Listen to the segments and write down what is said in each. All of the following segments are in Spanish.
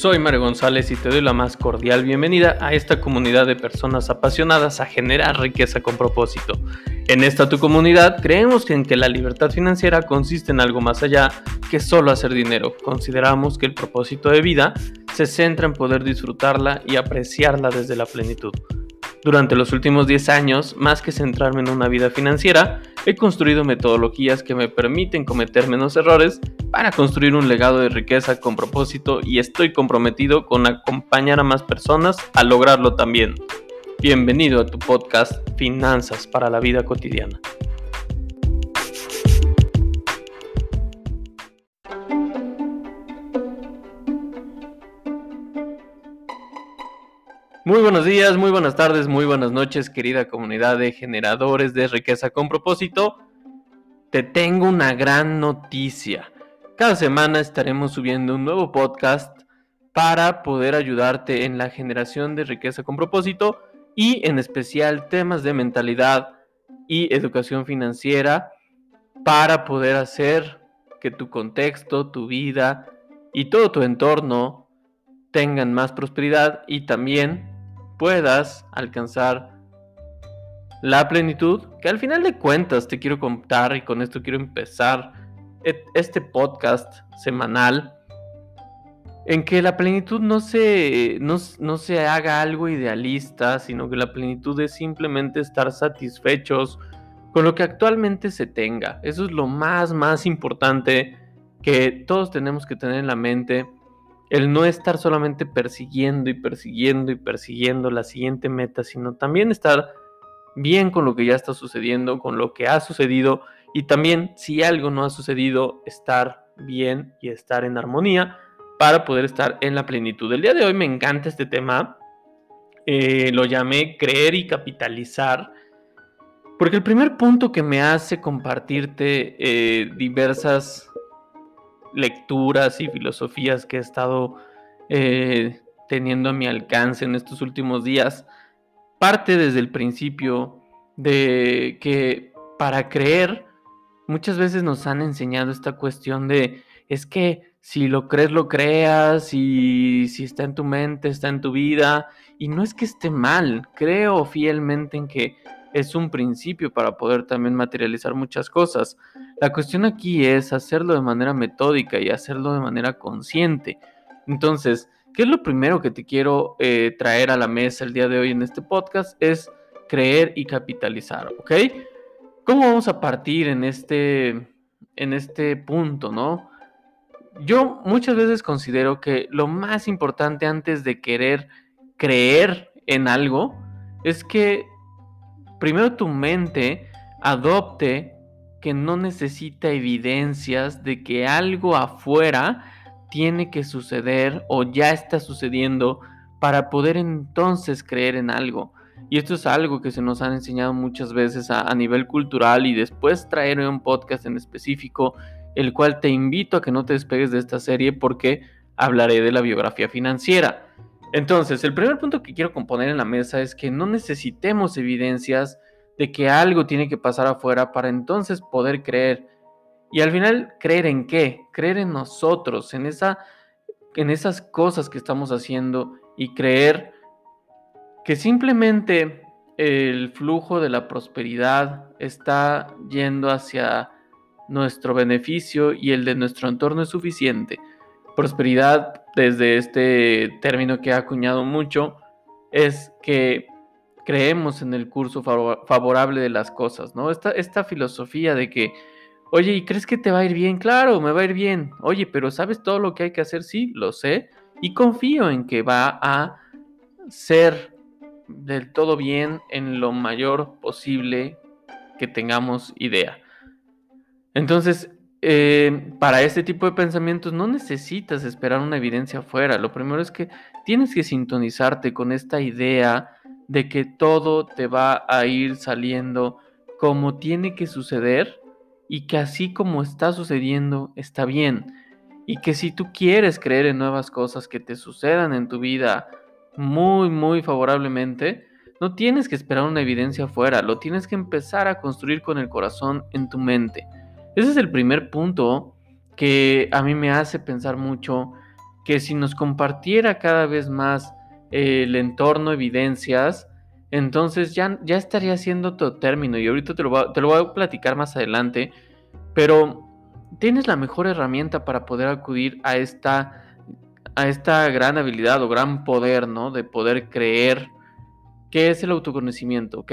Soy Mario González y te doy la más cordial bienvenida a esta comunidad de personas apasionadas a generar riqueza con propósito. En esta tu comunidad creemos en que la libertad financiera consiste en algo más allá que solo hacer dinero. Consideramos que el propósito de vida se centra en poder disfrutarla y apreciarla desde la plenitud. Durante los últimos 10 años, más que centrarme en una vida financiera, he construido metodologías que me permiten cometer menos errores para construir un legado de riqueza con propósito y estoy comprometido con acompañar a más personas a lograrlo también. Bienvenido a tu podcast Finanzas para la Vida Cotidiana. Muy buenos días, muy buenas tardes, muy buenas noches, querida comunidad de generadores de riqueza con propósito. Te tengo una gran noticia. Cada semana estaremos subiendo un nuevo podcast para poder ayudarte en la generación de riqueza con propósito y en especial temas de mentalidad y educación financiera para poder hacer que tu contexto, tu vida y todo tu entorno tengan más prosperidad y también puedas alcanzar la plenitud, que al final de cuentas te quiero contar y con esto quiero empezar este podcast semanal, en que la plenitud no se, no, se haga algo idealista, sino que la plenitud es simplemente estar satisfechos con lo que actualmente se tenga. Eso es lo más, más importante que todos tenemos que tener en la mente el no estar solamente persiguiendo y persiguiendo y persiguiendo la siguiente meta, sino también estar bien con lo que ya está sucediendo, con lo que ha sucedido y también si algo no ha sucedido, estar bien y estar en armonía para poder estar en la plenitud. El día de hoy me encanta este tema, eh, lo llamé creer y capitalizar, porque el primer punto que me hace compartirte eh, diversas lecturas y filosofías que he estado eh, teniendo a mi alcance en estos últimos días, parte desde el principio de que para creer muchas veces nos han enseñado esta cuestión de es que si lo crees, lo creas, y si está en tu mente, está en tu vida, y no es que esté mal, creo fielmente en que es un principio para poder también materializar muchas cosas. La cuestión aquí es hacerlo de manera metódica y hacerlo de manera consciente. Entonces, ¿qué es lo primero que te quiero eh, traer a la mesa el día de hoy en este podcast? Es creer y capitalizar, ¿ok? ¿Cómo vamos a partir en este, en este punto, no? Yo muchas veces considero que lo más importante antes de querer creer en algo es que primero tu mente adopte que no necesita evidencias de que algo afuera tiene que suceder o ya está sucediendo para poder entonces creer en algo. Y esto es algo que se nos han enseñado muchas veces a, nivel cultural y después traer un podcast en específico, el cual te invito a que no te despegues de esta serie porque hablaré de la biografía financiera. Entonces, el primer punto que quiero componer en la mesa es que no necesitemos evidencias de que algo tiene que pasar afuera para entonces poder creer. Y al final, ¿creer en qué? Creer en nosotros, en, esa, en esas cosas que estamos haciendo y creer que simplemente el flujo de la prosperidad está yendo hacia nuestro beneficio y el de nuestro entorno es suficiente prosperidad, desde este término que ha acuñado mucho, es que creemos en el curso favorable de las cosas, ¿no? Esta, esta filosofía de que, oye, ¿y crees que te va a ir bien? Claro, me va a ir bien. Oye, pero ¿sabes todo lo que hay que hacer? Sí, lo sé. Y confío en que va a ser del todo bien en lo mayor posible que tengamos idea. Entonces, eh, para este tipo de pensamientos no necesitas esperar una evidencia afuera. Lo primero es que tienes que sintonizarte con esta idea de que todo te va a ir saliendo como tiene que suceder y que así como está sucediendo está bien. Y que si tú quieres creer en nuevas cosas que te sucedan en tu vida muy, muy favorablemente, no tienes que esperar una evidencia afuera, lo tienes que empezar a construir con el corazón en tu mente. Ese es el primer punto que a mí me hace pensar mucho que si nos compartiera cada vez más el entorno, evidencias, entonces ya, ya estaría siendo todo término y ahorita te lo, te lo voy a platicar más adelante, pero tienes la mejor herramienta para poder acudir a esta, a esta gran habilidad o gran poder, ¿no? De poder creer que es el autoconocimiento, ¿ok?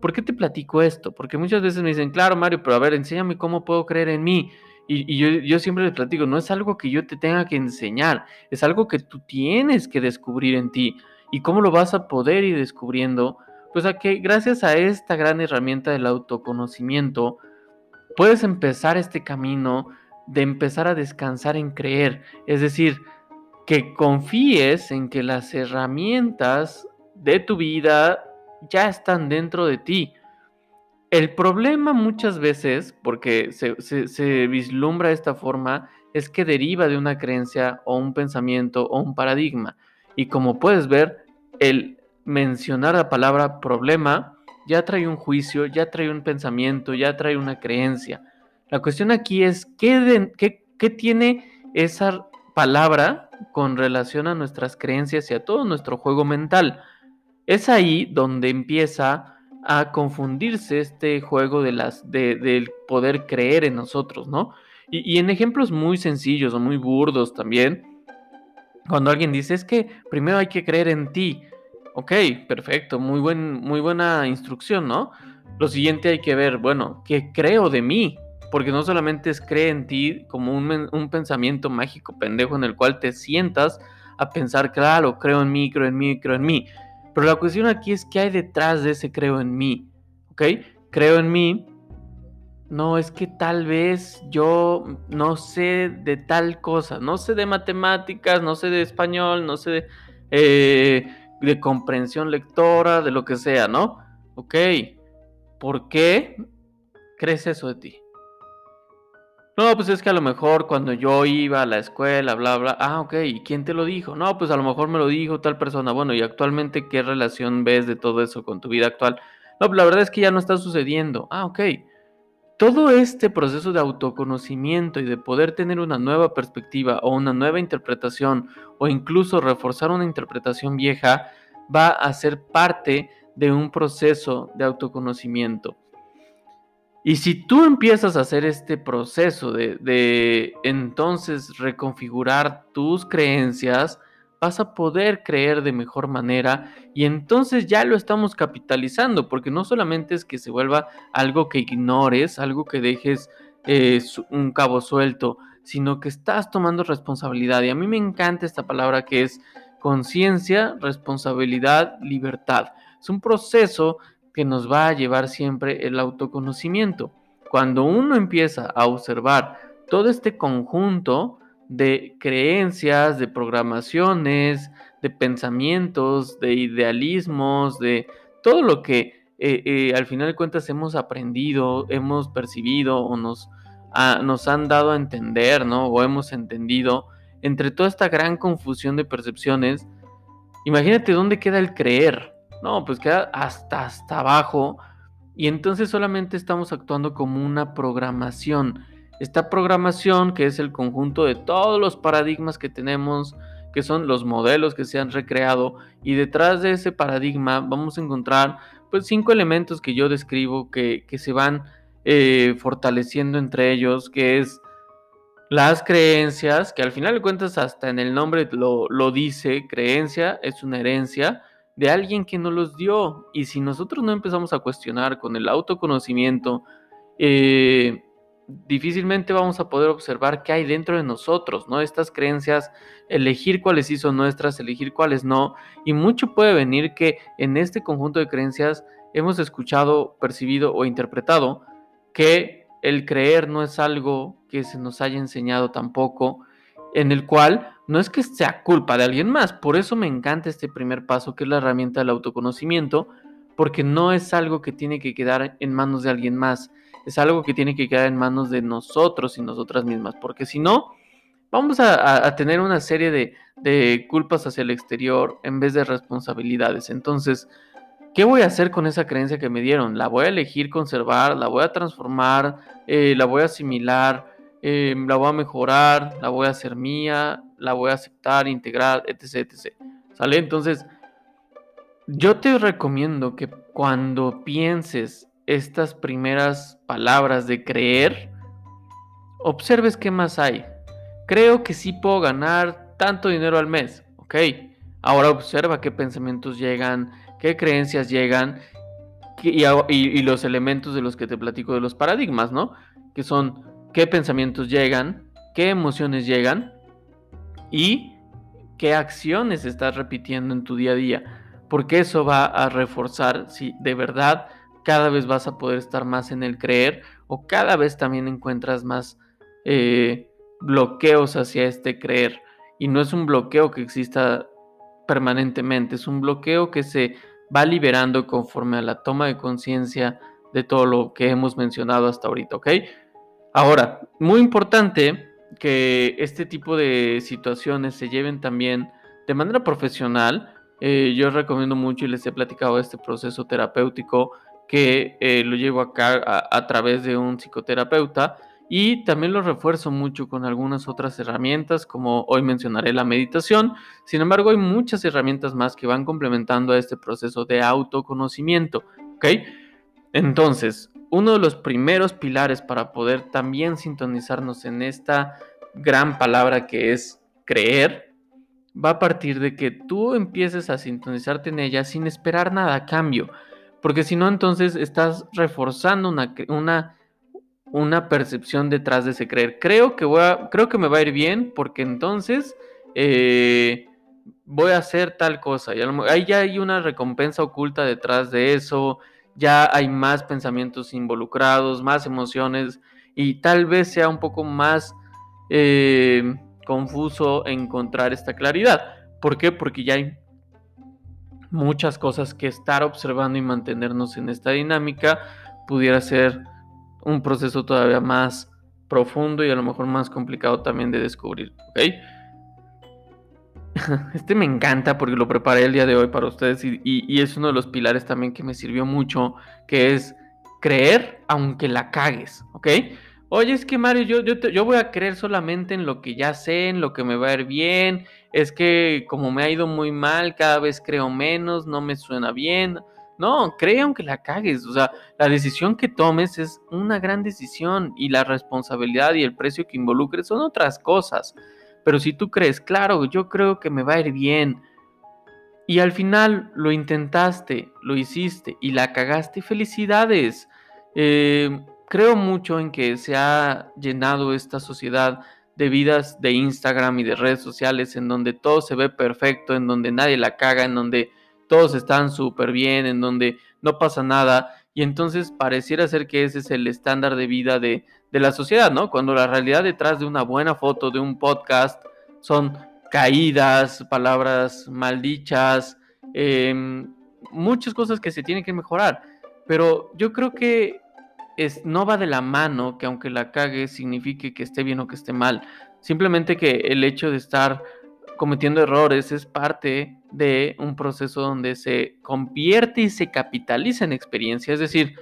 ¿Por qué te platico esto? Porque muchas veces me dicen, claro, Mario, pero a ver, enséñame cómo puedo creer en mí. Y, yo, yo, siempre les platico, no es algo que yo te tenga que enseñar, es algo que tú tienes que descubrir en ti. ¿Y cómo lo vas a poder ir descubriendo? Pues a que gracias a esta gran herramienta del autoconocimiento, puedes empezar este camino de empezar a descansar en creer. Es decir, que confíes en que las herramientas de tu vida ya están dentro de ti. El problema muchas veces, porque se, vislumbra de esta forma, es que deriva de una creencia o un pensamiento o un paradigma. Y como puedes ver, el mencionar la palabra problema ya trae un juicio, ya trae un pensamiento, ya trae una creencia. La cuestión aquí es qué, qué tiene esa palabra con relación a nuestras creencias y a todo nuestro juego mental. Es ahí donde empieza a confundirse este juego de las, del poder creer en nosotros, ¿no? Y, en ejemplos muy sencillos o muy burdos también, cuando alguien dice es que primero hay que creer en ti, ok, perfecto, muy, buen, muy buena instrucción, ¿no? Lo siguiente hay que ver, bueno, ¿qué creo de mí? Porque no solamente es creer en ti como un, un pensamiento mágico pendejo en el cual te sientas a pensar, claro, creo en mí, creo en mí, creo en mí pero la cuestión aquí es qué hay detrás de ese creo en mí. ¿Ok? Creo en mí. No, es que tal vez yo no sé de tal cosa. No sé de matemáticas, no sé de español, no sé de, eh, de comprensión lectora, de lo que sea, ¿no? Ok. ¿Por qué crees eso de ti? No, pues es que a lo mejor cuando yo iba a la escuela, bla, bla, ah, ok, ¿y quién te lo dijo? No, pues a lo mejor me lo dijo tal persona. Bueno, ¿y actualmente qué relación ves de todo eso con tu vida actual? No, pues la verdad es que ya no está sucediendo. Ah, ok. Todo este proceso de autoconocimiento y de poder tener una nueva perspectiva o una nueva interpretación o incluso reforzar una interpretación vieja va a ser parte de un proceso de autoconocimiento. Y si tú empiezas a hacer este proceso de, entonces reconfigurar tus creencias, vas a poder creer de mejor manera y entonces ya lo estamos capitalizando, porque no solamente es que se vuelva algo que ignores, algo que dejes eh, un cabo suelto, sino que estás tomando responsabilidad. Y a mí me encanta esta palabra que es conciencia, responsabilidad, libertad. Es un proceso que nos va a llevar siempre el autoconocimiento. Cuando uno empieza a observar todo este conjunto de creencias, de programaciones, de pensamientos, de idealismos, de todo lo que eh, eh, al final de cuentas hemos aprendido, hemos percibido o nos, nos han dado a entender, ¿no? O hemos entendido, entre toda esta gran confusión de percepciones, imagínate dónde queda el creer, no, pues queda hasta, hasta abajo. Y entonces solamente estamos actuando como una programación. Esta programación, que es el conjunto de todos los paradigmas que tenemos, que son los modelos que se han recreado, y detrás de ese paradigma vamos a encontrar pues cinco elementos que yo describo que, se van eh, fortaleciendo entre ellos, que es las creencias, que al final de cuentas hasta en el nombre lo, lo dice, creencia es una herencia, de alguien que nos los dio. Y si nosotros no empezamos a cuestionar con el autoconocimiento, eh, difícilmente vamos a poder observar qué hay dentro de nosotros, ¿no? Estas creencias, elegir cuáles sí son nuestras, elegir cuáles no. Y mucho puede venir que en este conjunto de creencias hemos escuchado, percibido o interpretado que el creer no es algo que se nos haya enseñado tampoco, en el cual no es que sea culpa de alguien más, por eso me encanta este primer paso que es la herramienta del autoconocimiento, porque no es algo que tiene que quedar en manos de alguien más, es algo que tiene que quedar en manos de nosotros y nosotras mismas, porque si no, vamos a, tener una serie de, culpas hacia el exterior en vez de responsabilidades. Entonces, ¿qué voy a hacer con esa creencia que me dieron? ¿La voy a elegir conservar? ¿La voy a transformar? Eh, ¿La voy a asimilar? Eh, ¿La voy a mejorar? ¿La voy a hacer mía? La voy a aceptar, integrar, etc, etc. ¿Sale? Entonces, yo te recomiendo que cuando pienses estas primeras palabras de creer, observes qué más hay. Creo que sí puedo ganar tanto dinero al mes, ¿ok? Ahora observa qué pensamientos llegan, qué creencias llegan y, los elementos de los que te platico de los paradigmas, ¿no? Que son qué pensamientos llegan, qué emociones llegan y qué acciones estás repitiendo en tu día a día. Porque eso va a reforzar si de verdad cada vez vas a poder estar más en el creer o cada vez también encuentras más eh, bloqueos hacia este creer. Y no es un bloqueo que exista permanentemente, es un bloqueo que se va liberando conforme a la toma de conciencia de todo lo que hemos mencionado hasta ahorita, ¿ok? Ahora, muy importante que este tipo de situaciones se lleven también de manera profesional. Eh, yo recomiendo mucho y les he platicado este proceso terapéutico que eh, lo llevo acá a través de un psicoterapeuta y también lo refuerzo mucho con algunas otras herramientas, como hoy mencionaré la meditación. Sin embargo, hay muchas herramientas más que van complementando a este proceso de autoconocimiento. ¿Ok? Entonces, uno de los primeros pilares para poder también sintonizarnos en esta gran palabra que es creer, va a partir de que tú empieces a sintonizarte en ella sin esperar nada a cambio. Porque si no, entonces estás reforzando una, una una percepción detrás de ese creer. Creo que, voy creo que me va a ir bien porque entonces eh, voy a hacer tal cosa. Y ahí ya hay una recompensa oculta detrás de eso, ya hay más pensamientos involucrados, más emociones y tal vez sea un poco más eh, confuso encontrar esta claridad. ¿Por qué? Porque ya hay muchas cosas que estar observando y mantenernos en esta dinámica pudiera ser un proceso todavía más profundo y a lo mejor más complicado también de descubrir, ¿ok? Este me encanta porque lo preparé el día de hoy para ustedes y, es uno de los pilares también que me sirvió mucho, que es creer aunque la cagues, ¿ok? Oye, es que Mario, yo, yo, yo voy a creer solamente en lo que ya sé, en lo que me va a ir bien, es que como me ha ido muy mal, cada vez creo menos, no me suena bien. No, cree aunque la cagues. O sea, la decisión que tomes es una gran decisión y la responsabilidad y el precio que involucres son otras cosas. Pero si tú crees, claro, yo creo que me va a ir bien. Y al final lo intentaste, lo hiciste y la cagaste, felicidades. Eh, creo mucho en que se ha llenado esta sociedad de vidas de Instagram y de redes sociales en donde todo se ve perfecto, en donde nadie la caga, en donde todos están súper bien, en donde no pasa nada, y entonces pareciera ser que ese es el estándar de vida de, la sociedad, ¿no? Cuando la realidad detrás de una buena foto, de un podcast, son caídas, palabras maldichas, em, muchas cosas que se tienen que mejorar. Pero yo creo que es, no va de la mano que aunque la cague signifique que esté bien o que esté mal. Simplemente que el hecho de estar cometiendo errores es parte de un proceso donde se convierte y se capitaliza en experiencia. Es decir,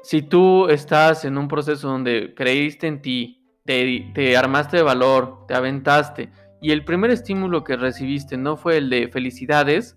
si tú estás en un proceso donde creíste en ti, te, armaste de valor, te aventaste, y el primer estímulo que recibiste no fue el de felicidades,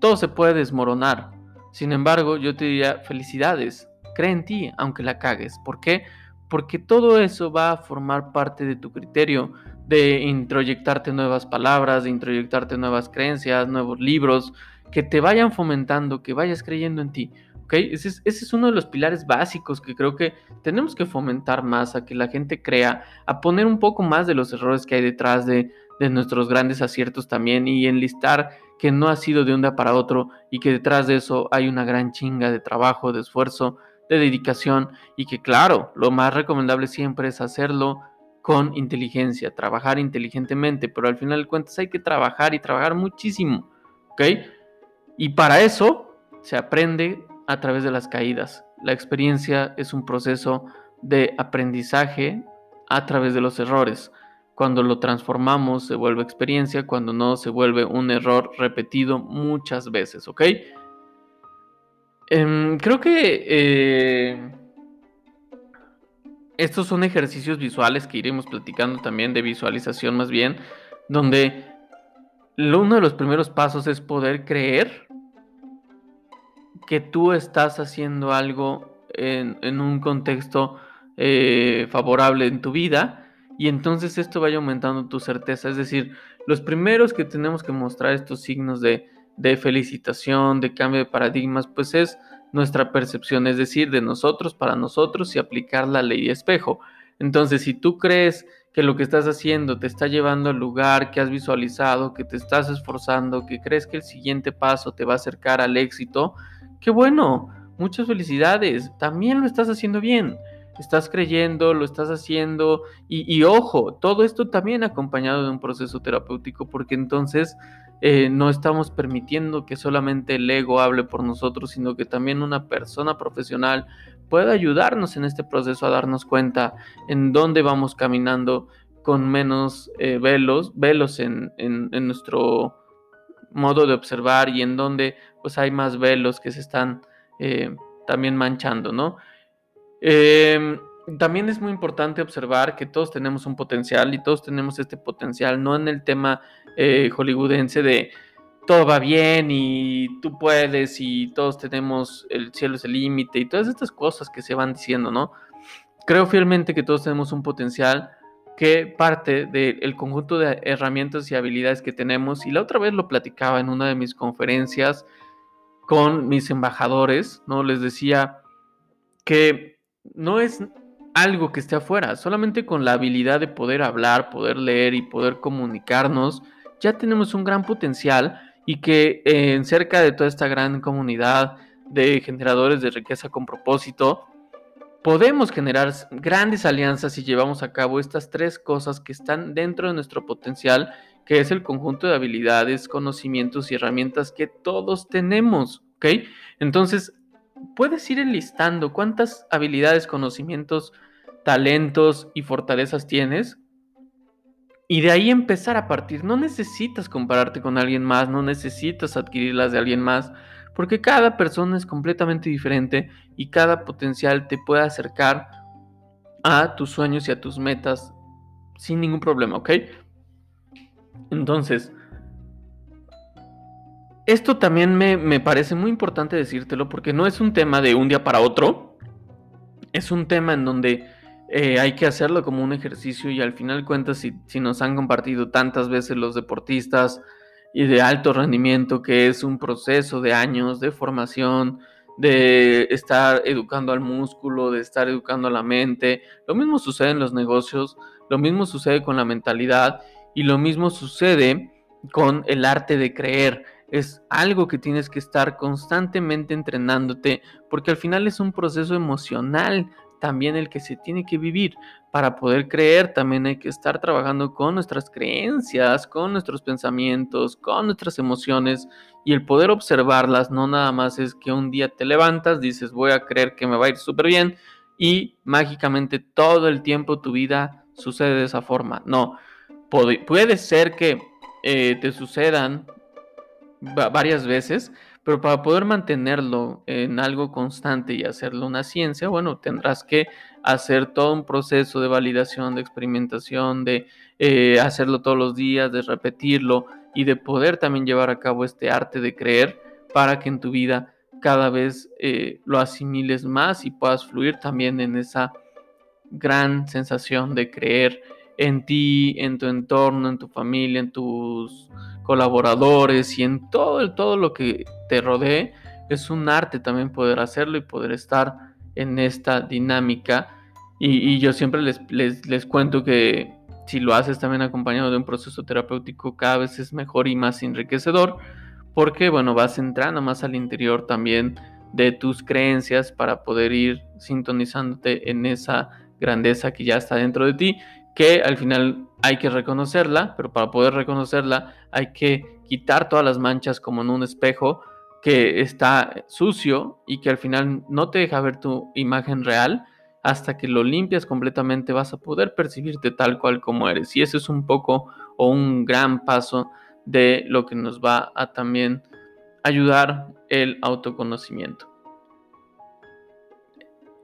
todo se puede desmoronar. Sin embargo, yo te diría felicidades, cree en ti, aunque la cagues. ¿Por qué? Porque todo eso va a formar parte de tu criterio, de introyectarte nuevas palabras, de introyectarte nuevas creencias, nuevos libros, que te vayan fomentando, que vayas creyendo en ti. ¿okay? Ese, es, ese es uno de los pilares básicos que creo que tenemos que fomentar más, a que la gente crea, a poner un poco más de los errores que hay detrás de, de nuestros grandes aciertos también y enlistar que no ha sido de un día para otro y que detrás de eso hay una gran chinga de trabajo, de esfuerzo, de dedicación y que claro, lo más recomendable siempre es hacerlo con inteligencia, trabajar inteligentemente, pero al final de cuentas hay que trabajar y trabajar muchísimo, ¿ok? Y para eso se aprende a través de las caídas. La experiencia es un proceso de aprendizaje a través de los errores. Cuando lo transformamos se vuelve experiencia, cuando no se vuelve un error repetido muchas veces, ¿ok? Em, creo que... Eh, estos son ejercicios visuales que iremos platicando también de visualización más bien, donde uno de los primeros pasos es poder creer que tú estás haciendo algo en, un contexto eh, favorable en tu vida y entonces esto vaya aumentando tu certeza. Es decir, los primeros que tenemos que mostrar estos signos de, de felicitación, de cambio de paradigmas, pues es nuestra percepción, es decir, de nosotros para nosotros y aplicar la ley de espejo. Entonces, si tú crees que lo que estás haciendo te está llevando al lugar que has visualizado, que te estás esforzando, que crees que el siguiente paso te va a acercar al éxito, qué bueno, muchas felicidades, también lo estás haciendo bien, estás creyendo, lo estás haciendo y, ojo, todo esto también acompañado de un proceso terapéutico porque entonces eh, no estamos permitiendo que solamente el ego hable por nosotros, sino que también una persona profesional pueda ayudarnos en este proceso a darnos cuenta en dónde vamos caminando con menos eh, velos, velos en, nuestro modo de observar y en dónde pues hay más velos que se están eh, también manchando, ¿no? Em, también es muy importante observar que todos tenemos un potencial y todos tenemos este potencial, no en el tema eh, hollywoodense de todo va bien y tú puedes y todos tenemos el cielo es el límite y todas estas cosas que se van diciendo, ¿no? Creo fielmente que todos tenemos un potencial que parte del conjunto de herramientas y habilidades que tenemos y la otra vez lo platicaba en una de mis conferencias con mis embajadores, ¿no? Les decía que no es algo que esté afuera, solamente con la habilidad de poder hablar, poder leer y poder comunicarnos, ya tenemos un gran potencial y que en eh, cerca de toda esta gran comunidad de generadores de riqueza con propósito, podemos generar grandes alianzas si llevamos a cabo estas tres cosas que están dentro de nuestro potencial, que es el conjunto de habilidades, conocimientos y herramientas que todos tenemos. Entonces, puedes ir enlistando cuántas habilidades, conocimientos, talentos y fortalezas tienes y de ahí empezar a partir. No necesitas compararte con alguien más, no necesitas adquirirlas de alguien más, porque cada persona es completamente diferente y cada potencial te puede acercar a tus sueños y a tus metas sin ningún problema, ¿ok? Entonces, esto también me, me, parece muy importante decírtelo porque no es un tema de un día para otro, es un tema en donde eh, hay que hacerlo como un ejercicio y al final cuentas si, si nos han compartido tantas veces los deportistas y de alto rendimiento que es un proceso de años de formación, de estar educando al músculo, de estar educando a la mente. Lo mismo sucede en los negocios, lo mismo sucede con la mentalidad y lo mismo sucede con el arte de creer. Es algo que tienes que estar constantemente entrenándote porque al final es un proceso emocional también el que se tiene que vivir. Para poder creer también hay que estar trabajando con nuestras creencias, con nuestros pensamientos, con nuestras emociones y el poder observarlas no nada más es que un día te levantas, dices voy a creer que me va a ir súper bien y mágicamente todo el tiempo tu vida sucede de esa forma. No, puede, ser que eh, te sucedan varias veces, pero para poder mantenerlo en algo constante y hacerlo una ciencia, bueno, tendrás que hacer todo un proceso de validación, de experimentación, de eh, hacerlo todos los días, de repetirlo y de poder también llevar a cabo este arte de creer para que en tu vida cada vez eh, lo asimiles más y puedas fluir también en esa gran sensación de creer en ti, en tu entorno, en tu familia, en tus colaboradores y en todo, todo lo que te rodee. Es un arte también poder hacerlo y poder estar en esta dinámica. Y, yo siempre les, les, cuento que si lo haces también acompañado de un proceso terapéutico, cada vez es mejor y más enriquecedor, porque bueno, vas entrando más al interior también de tus creencias para poder ir sintonizándote en esa grandeza que ya está dentro de ti que al final hay que reconocerla, pero para poder reconocerla hay que quitar todas las manchas como en un espejo que está sucio y que al final no te deja ver tu imagen real. Hasta que lo limpias completamente vas a poder percibirte tal cual como eres. Y ese es un poco o un gran paso de lo que nos va a también ayudar el autoconocimiento.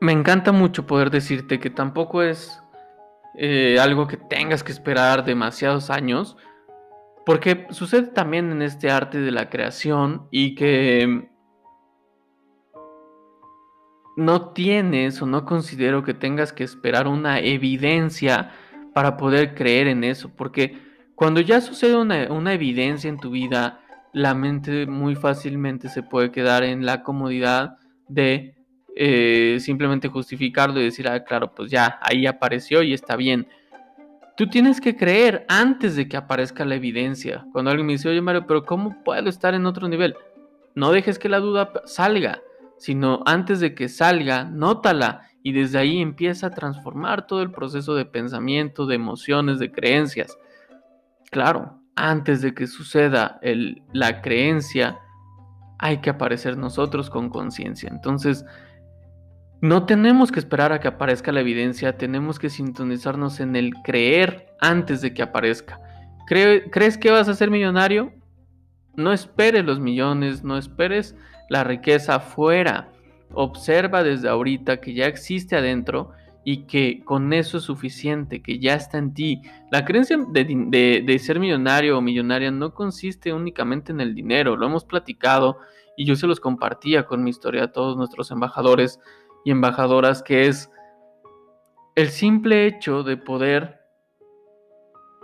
me encanta mucho poder decirte que tampoco es eh, algo que tengas que esperar demasiados años, porque sucede también en este arte de la creación y que no tienes o no considero que tengas que esperar una evidencia para poder creer en eso, porque cuando ya sucede una, evidencia en tu vida, la mente muy fácilmente se puede quedar en la comodidad de eh, simplemente justificarlo y decir, ah, claro, pues ya, ahí apareció y está bien. Tú tienes que creer antes de que aparezca la evidencia. Cuando alguien me dice, oye Mario, pero ¿cómo puedo estar en otro nivel? No dejes que la duda salga, sino antes de que salga, nótala y desde ahí empieza a transformar todo el proceso de pensamiento, de emociones, de creencias. Claro, antes de que suceda la creencia, hay que aparecer nosotros con conciencia. Entonces, no tenemos que esperar a que aparezca la evidencia, tenemos que sintonizarnos en el creer antes de que aparezca. ¿Crees que vas a ser millonario? No esperes los millones, no esperes la riqueza afuera observa desde ahorita que ya existe adentro y que con eso es suficiente, que ya está en ti. La creencia de, ser millonario o millonaria no consiste únicamente en el dinero, lo hemos platicado y yo se los compartía con mi historia a todos nuestros embajadores y embajadoras, que es el simple hecho de poder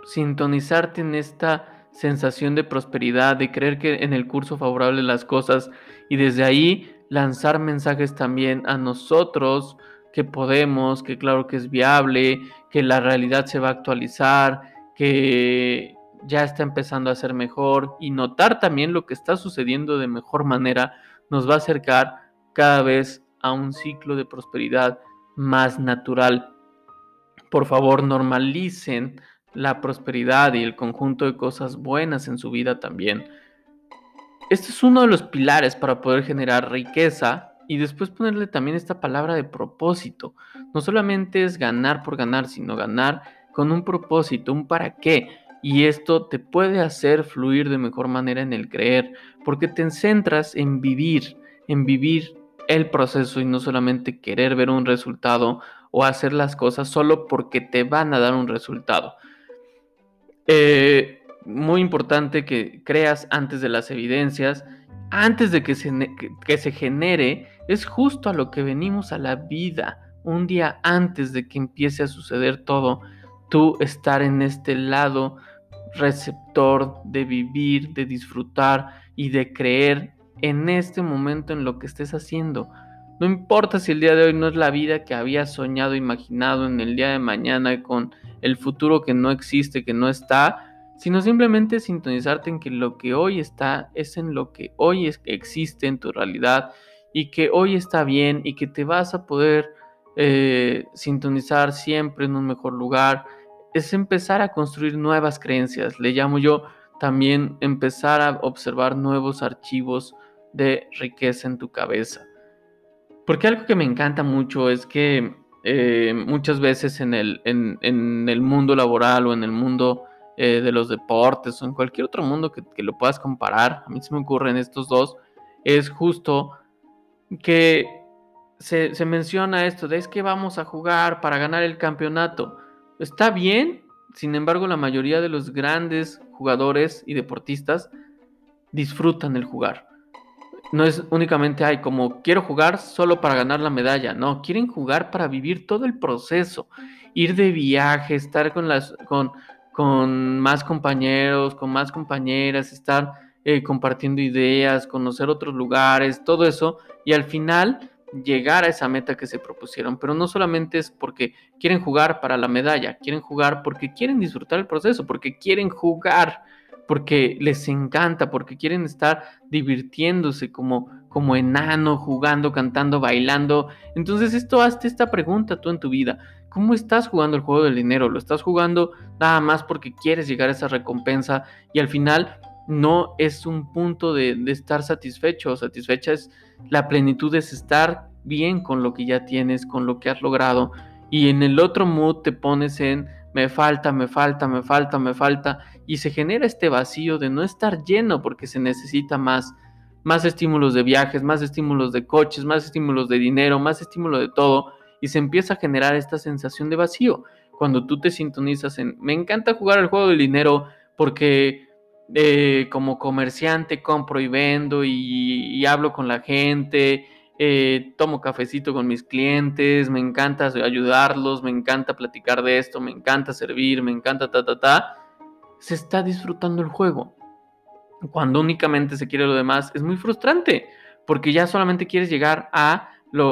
sintonizarte en esta sensación de prosperidad, de creer que en el curso favorable las cosas y desde ahí lanzar mensajes también a nosotros que podemos, que claro que es viable, que la realidad se va a actualizar, que ya está empezando a ser mejor y notar también lo que está sucediendo de mejor manera nos va a acercar cada vez a un ciclo de prosperidad más natural. Por favor, normalicen la prosperidad y el conjunto de cosas buenas en su vida también. Este es uno de los pilares para poder generar riqueza y después ponerle también esta palabra de propósito. No solamente es ganar por ganar, sino ganar con un propósito, un para qué. Y esto te puede hacer fluir de mejor manera en el creer, porque te centras en vivir, en vivir el proceso y no solamente querer ver un resultado o hacer las cosas solo porque te van a dar un resultado. Eh, muy importante que creas antes de las evidencias, antes de que se, que, se genere, es justo a lo que venimos a la vida, un día antes de que empiece a suceder todo, tú estar en este lado receptor de vivir, de disfrutar y de creer en este momento en lo que estés haciendo. No importa si el día de hoy no es la vida que habías soñado, imaginado en el día de mañana con el futuro que no existe, que no está, sino simplemente sintonizarte en que lo que hoy está es en lo que hoy existe en tu realidad y que hoy está bien y que te vas a poder eh, sintonizar siempre en un mejor lugar. Es empezar a construir nuevas creencias, le llamo yo también empezar a observar nuevos archivos de riqueza en tu cabeza. Porque algo que me encanta mucho es que eh, muchas veces en el, en, en el mundo laboral o en el mundo eh, de los deportes o en cualquier otro mundo que, lo puedas comparar, a mí se me ocurren estos dos, es justo que se, menciona esto de es que vamos a jugar para ganar el campeonato. Está bien, sin embargo la mayoría de los grandes jugadores y deportistas disfrutan el jugar. No es únicamente, hay como quiero jugar solo para ganar la medalla, no, quieren jugar para vivir todo el proceso, ir de viaje, estar con las, con, con más compañeros, con más compañeras, estar eh, compartiendo ideas, conocer otros lugares, todo eso, y al final llegar a esa meta que se propusieron. Pero no solamente es porque quieren jugar para la medalla, quieren jugar porque quieren disfrutar el proceso, porque quieren jugar, porque les encanta, porque quieren estar divirtiéndose como, como enano, jugando, cantando, bailando. Entonces esto hazte esta pregunta tú en tu vida. ¿Cómo estás jugando el juego del dinero? ¿Lo estás jugando nada más porque quieres llegar a esa recompensa y al final no es un punto de, estar satisfecho o satisfecha? Es la plenitud es estar bien con lo que ya tienes, con lo que has logrado y en el otro mood te pones en me falta, me falta, me falta, me falta y se genera este vacío de no estar lleno porque se necesita más más estímulos de viajes, más estímulos de coches, más estímulos de dinero, más estímulo de todo, y se empieza a generar esta sensación de vacío. Cuando tú te sintonizas en, me encanta jugar el juego del dinero porque eh, como comerciante compro y vendo y, hablo con la gente, eh, tomo cafecito con mis clientes, me encanta ayudarlos, me encanta platicar de esto, me encanta servir, me encanta ta, ta, ta, se está disfrutando el juego. Cuando únicamente se quiere lo demás, es muy frustrante, porque ya solamente quieres llegar a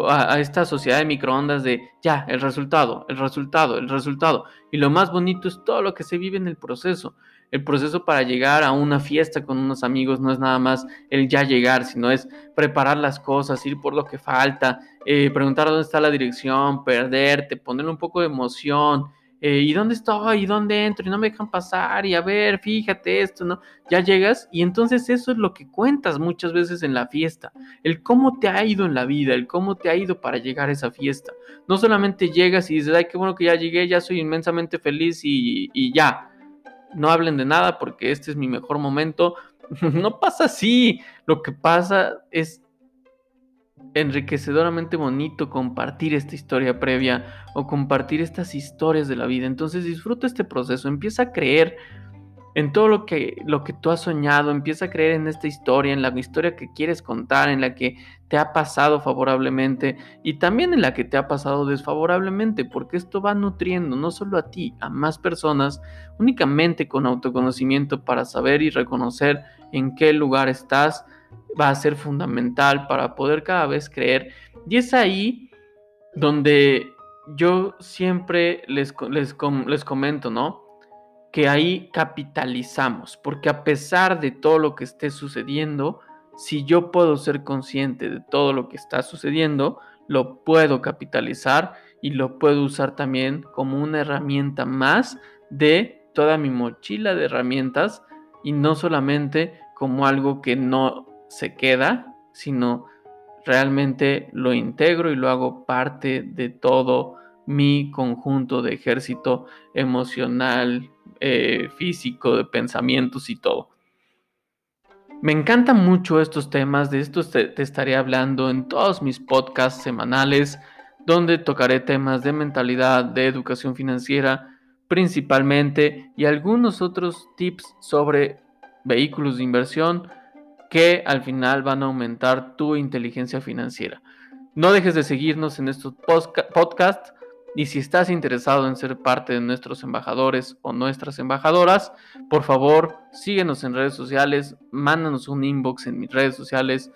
a, esta sociedad de microondas de ya, el resultado, el resultado, el resultado. Y lo más bonito es todo lo que se vive en el proceso. El proceso para llegar a una fiesta con unos amigos no es nada más el ya llegar, sino es preparar las cosas, ir por lo que falta, eh, preguntar dónde está la dirección, perderte, ponerle un poco de emoción, eh, ¿y dónde estoy? ¿Y dónde entro? Y no me dejan pasar, y a ver, fíjate esto, ¿no? Ya llegas y entonces eso es lo que cuentas muchas veces en la fiesta, el cómo te ha ido en la vida, el cómo te ha ido para llegar a esa fiesta. No solamente llegas y dices, ay, qué bueno que ya llegué, ya soy inmensamente feliz y, y ya. No hablen de nada porque este es mi mejor momento. no pasa así. Lo que pasa es enriquecedoramente bonito compartir esta historia previa o compartir estas historias de la vida. Entonces disfruta este proceso, empieza a creer en todo lo que, lo que tú has soñado, empieza a creer en esta historia, en la historia que quieres contar, en la que te ha pasado favorablemente y también en la que te ha pasado desfavorablemente, porque esto va nutriendo no solo a ti, a más personas, únicamente con autoconocimiento para saber y reconocer en qué lugar estás va a ser fundamental para poder cada vez creer. Y es ahí donde yo siempre les, les, les comento, ¿no? Que ahí capitalizamos, porque a pesar de todo lo que esté sucediendo, si yo puedo ser consciente de todo lo que está sucediendo, lo puedo capitalizar y lo puedo usar también como una herramienta más de toda mi mochila de herramientas y no solamente como algo que no se queda, sino realmente lo integro y lo hago parte de todo mi conjunto de ejército emocional, eh, físico, de pensamientos y todo. Me encantan mucho estos temas, de estos te, te, estaré hablando en todos mis podcasts semanales, donde tocaré temas de mentalidad, de educación financiera principalmente y algunos otros tips sobre vehículos de inversión, que al final van a aumentar tu inteligencia financiera. No dejes de seguirnos en estos podcasts y si estás interesado en ser parte de nuestros embajadores o nuestras embajadoras, por favor síguenos en redes sociales, mándanos un inbox en mis redes sociales,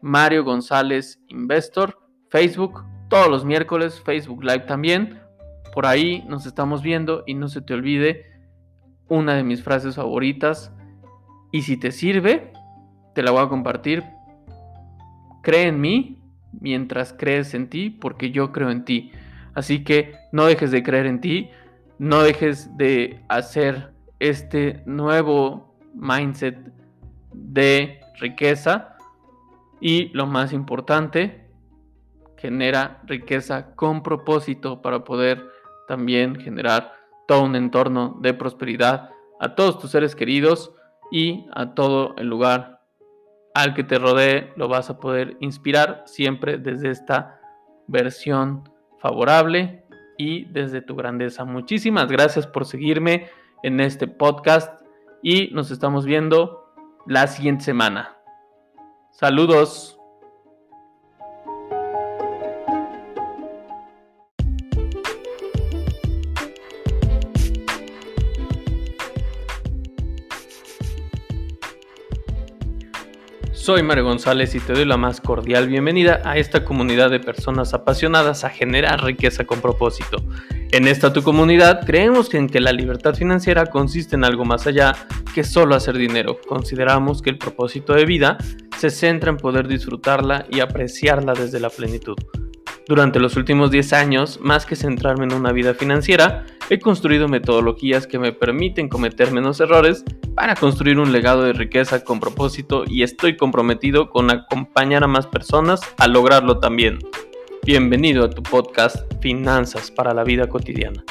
Mario González Investor, Facebook, todos los miércoles, Facebook Live también. Por ahí nos estamos viendo y no se te olvide una de mis frases favoritas. Y si te sirve, te la voy a compartir. Cree en mí mientras crees en ti, porque yo creo en ti. Así que no dejes de creer en ti, no dejes de hacer este nuevo mindset de riqueza. Y lo más importante, genera riqueza con propósito para poder también generar todo un entorno de prosperidad a todos tus seres queridos y a todo el lugar al que te rodee. Lo vas a poder inspirar siempre desde esta versión favorable y desde tu grandeza. Muchísimas gracias por seguirme en este podcast y nos estamos viendo la siguiente semana. Saludos. Soy Mario González y te doy la más cordial bienvenida a esta comunidad de personas apasionadas a generar riqueza con propósito. En esta tu comunidad creemos en que la libertad financiera consiste en algo más allá que solo hacer dinero. Consideramos que el propósito de vida se centra en poder disfrutarla y apreciarla desde la plenitud. Durante los últimos 10 años, más que centrarme en una vida financiera, he construido metodologías que me permiten cometer menos errores para construir un legado de riqueza con propósito y estoy comprometido con acompañar a más personas a lograrlo también. Bienvenido a tu podcast Finanzas para la vida cotidiana.